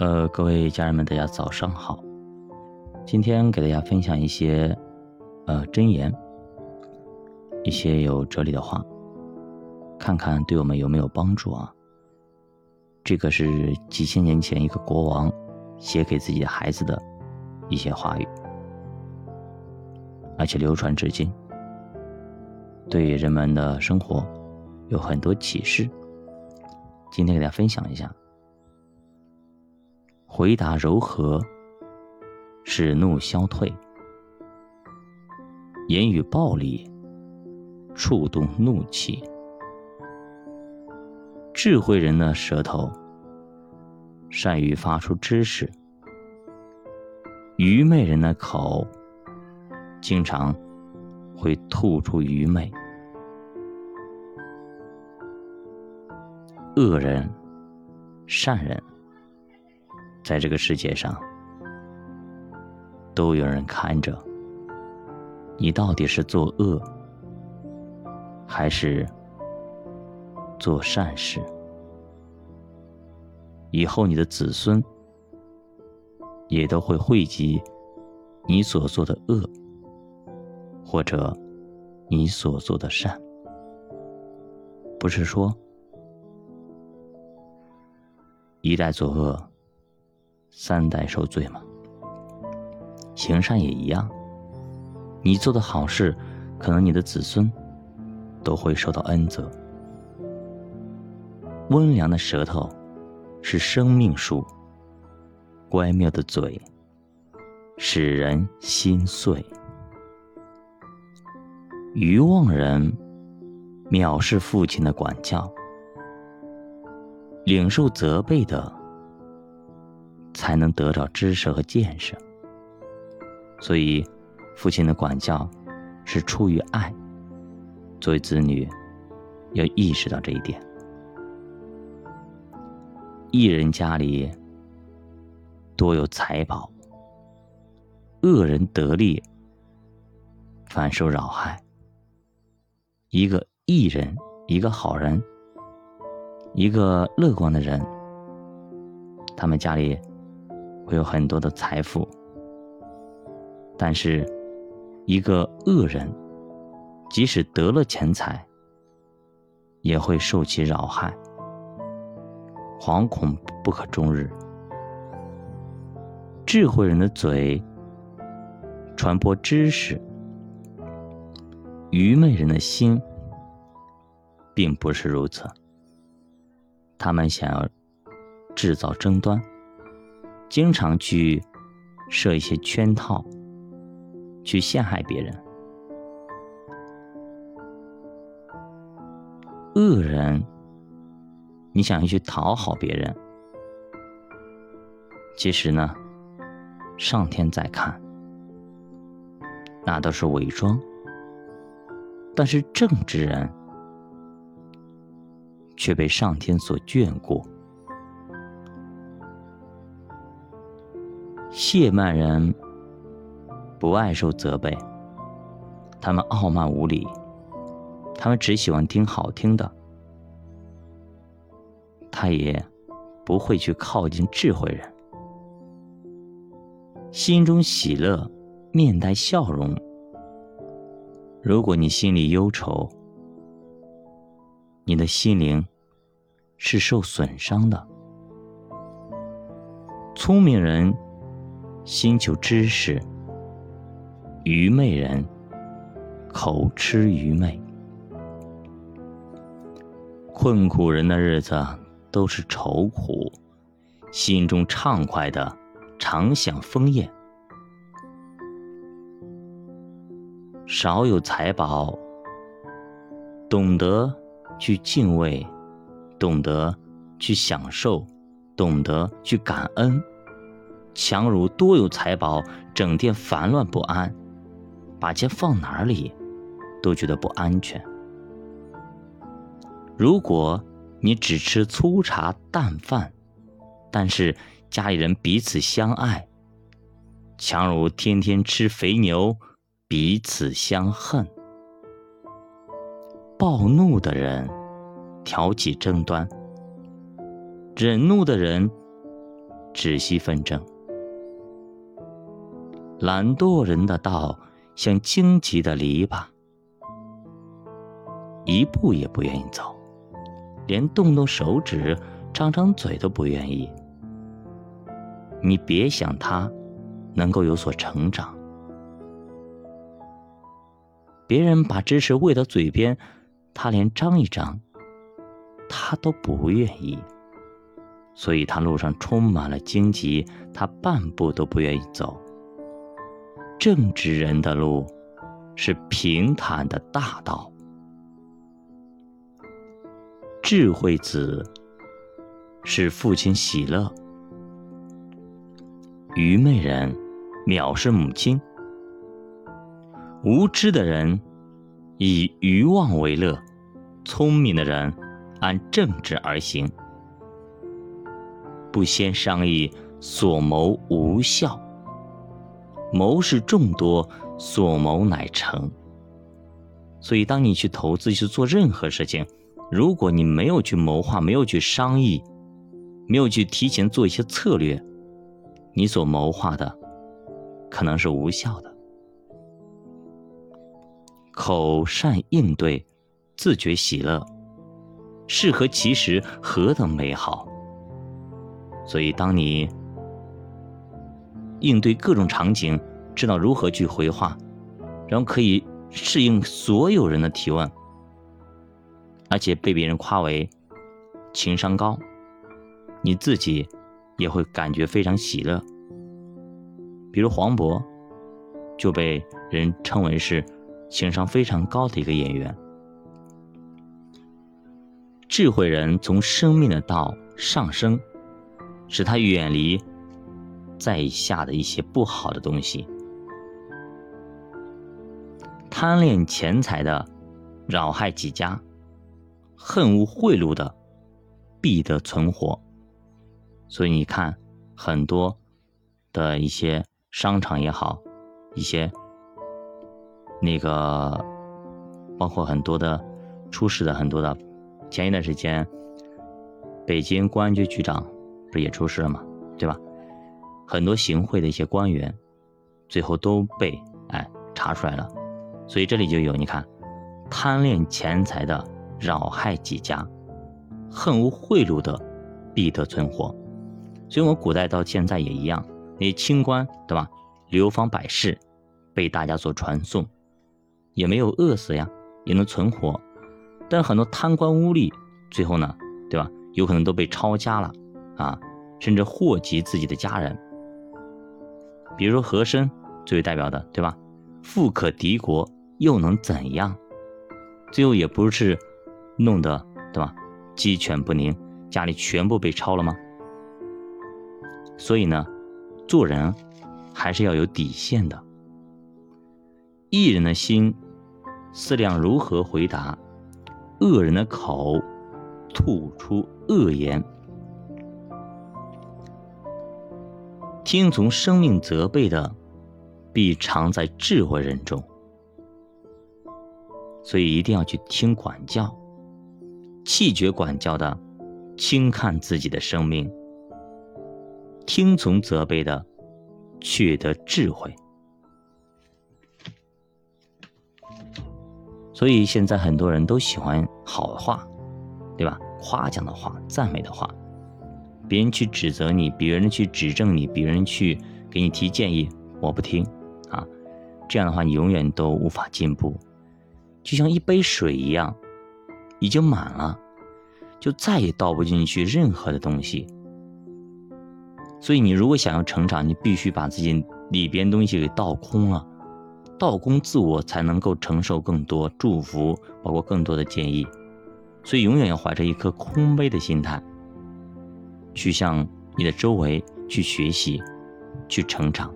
呃，各位家人们，大家早上好。今天给大家分享一些呃箴言，一些有哲理的话，看看对我们有没有帮助啊？这个是几千年前一个国王写给自己的孩子的一些话语，而且流传至今，对人们的生活有很多启示。今天给大家分享一下。回答柔和，使怒消退；言语暴力，触动怒气。智慧人的舌头善于发出知识，愚昧人的口经常会吐出愚昧。恶人，善人。在这个世界上，都有人看着你，到底是做恶还是做善事？以后你的子孙也都会汇集你所做的恶，或者你所做的善。不是说一代作恶。三代受罪吗，行善也一样。你做的好事，可能你的子孙都会受到恩泽。温良的舌头是生命树，乖妙的嘴使人心碎。愚妄人藐视父亲的管教，领受责备的。才能得到知识和见识，所以父亲的管教是出于爱。作为子女，要意识到这一点。一人家里多有财宝，恶人得利，反受扰害。一个艺人，一个好人，一个乐观的人，他们家里。会有很多的财富，但是，一个恶人，即使得了钱财，也会受其扰害，惶恐不可终日。智慧人的嘴传播知识，愚昧人的心并不是如此。他们想要制造争端。经常去设一些圈套，去陷害别人。恶人，你想要去讨好别人，其实呢，上天在看，那都是伪装。但是正直人却被上天所眷顾。谢曼人不爱受责备，他们傲慢无礼，他们只喜欢听好听的，他也不会去靠近智慧人。心中喜乐，面带笑容。如果你心里忧愁，你的心灵是受损伤的。聪明人。心求知识，愚昧人口吃愚昧。困苦人的日子都是愁苦，心中畅快的常享枫叶。少有财宝，懂得去敬畏，懂得去享受，懂得去感恩。强如多有财宝，整天烦乱不安，把钱放哪里都觉得不安全。如果你只吃粗茶淡饭，但是家里人彼此相爱，强如天天吃肥牛，彼此相恨。暴怒的人挑起争端，忍怒的人。止息纷争。懒惰人的道像荆棘的篱笆，一步也不愿意走，连动动手指、张张嘴都不愿意。你别想他能够有所成长。别人把知识喂到嘴边，他连张一张，他都不愿意。所以他路上充满了荆棘，他半步都不愿意走。正直人的路是平坦的大道，智慧子使父亲喜乐，愚昧人藐视母亲，无知的人以愚妄为乐，聪明的人按正直而行，不先商议，所谋无效。谋事众多，所谋乃成。所以，当你去投资、去做任何事情，如果你没有去谋划、没有去商议、没有去提前做一些策略，你所谋划的可能是无效的。口善应对，自觉喜乐，适合其时，何等美好！所以，当你。应对各种场景，知道如何去回话，然后可以适应所有人的提问，而且被别人夸为情商高，你自己也会感觉非常喜乐。比如黄渤就被人称为是情商非常高的一个演员。智慧人从生命的道上升，使他远离。在下的一些不好的东西，贪恋钱财的，扰害己家；恨恶贿赂的，必得存活。所以你看，很多的一些商场也好，一些那个，包括很多的出事的很多的，前一段时间，北京公安局局长不是也出事了吗？对吧？很多行贿的一些官员，最后都被哎查出来了，所以这里就有你看，贪恋钱财的扰害己家，恨无贿赂的必得存活。所以，我们古代到现在也一样，那清官对吧，流芳百世，被大家所传颂，也没有饿死呀，也能存活。但很多贪官污吏，最后呢，对吧，有可能都被抄家了啊，甚至祸及自己的家人。比如和珅最为代表的，对吧？富可敌国，又能怎样？最后也不是弄得，对吧？鸡犬不宁，家里全部被抄了吗？所以呢，做人还是要有底线的。艺人的心思量如何回答，恶人的口吐出恶言。听从生命责备的，必常在智慧人中。所以一定要去听管教，弃绝管教的，轻看自己的生命；听从责备的，却得智慧。所以现在很多人都喜欢好话，对吧？夸奖的话，赞美的话。别人去指责你，别人去指正你，别人去给你提建议，我不听，啊，这样的话你永远都无法进步，就像一杯水一样，已经满了，就再也倒不进去任何的东西。所以你如果想要成长，你必须把自己里边东西给倒空了，倒空自我，才能够承受更多祝福，包括更多的建议。所以永远要怀着一颗空杯的心态。去向你的周围去学习，去成长。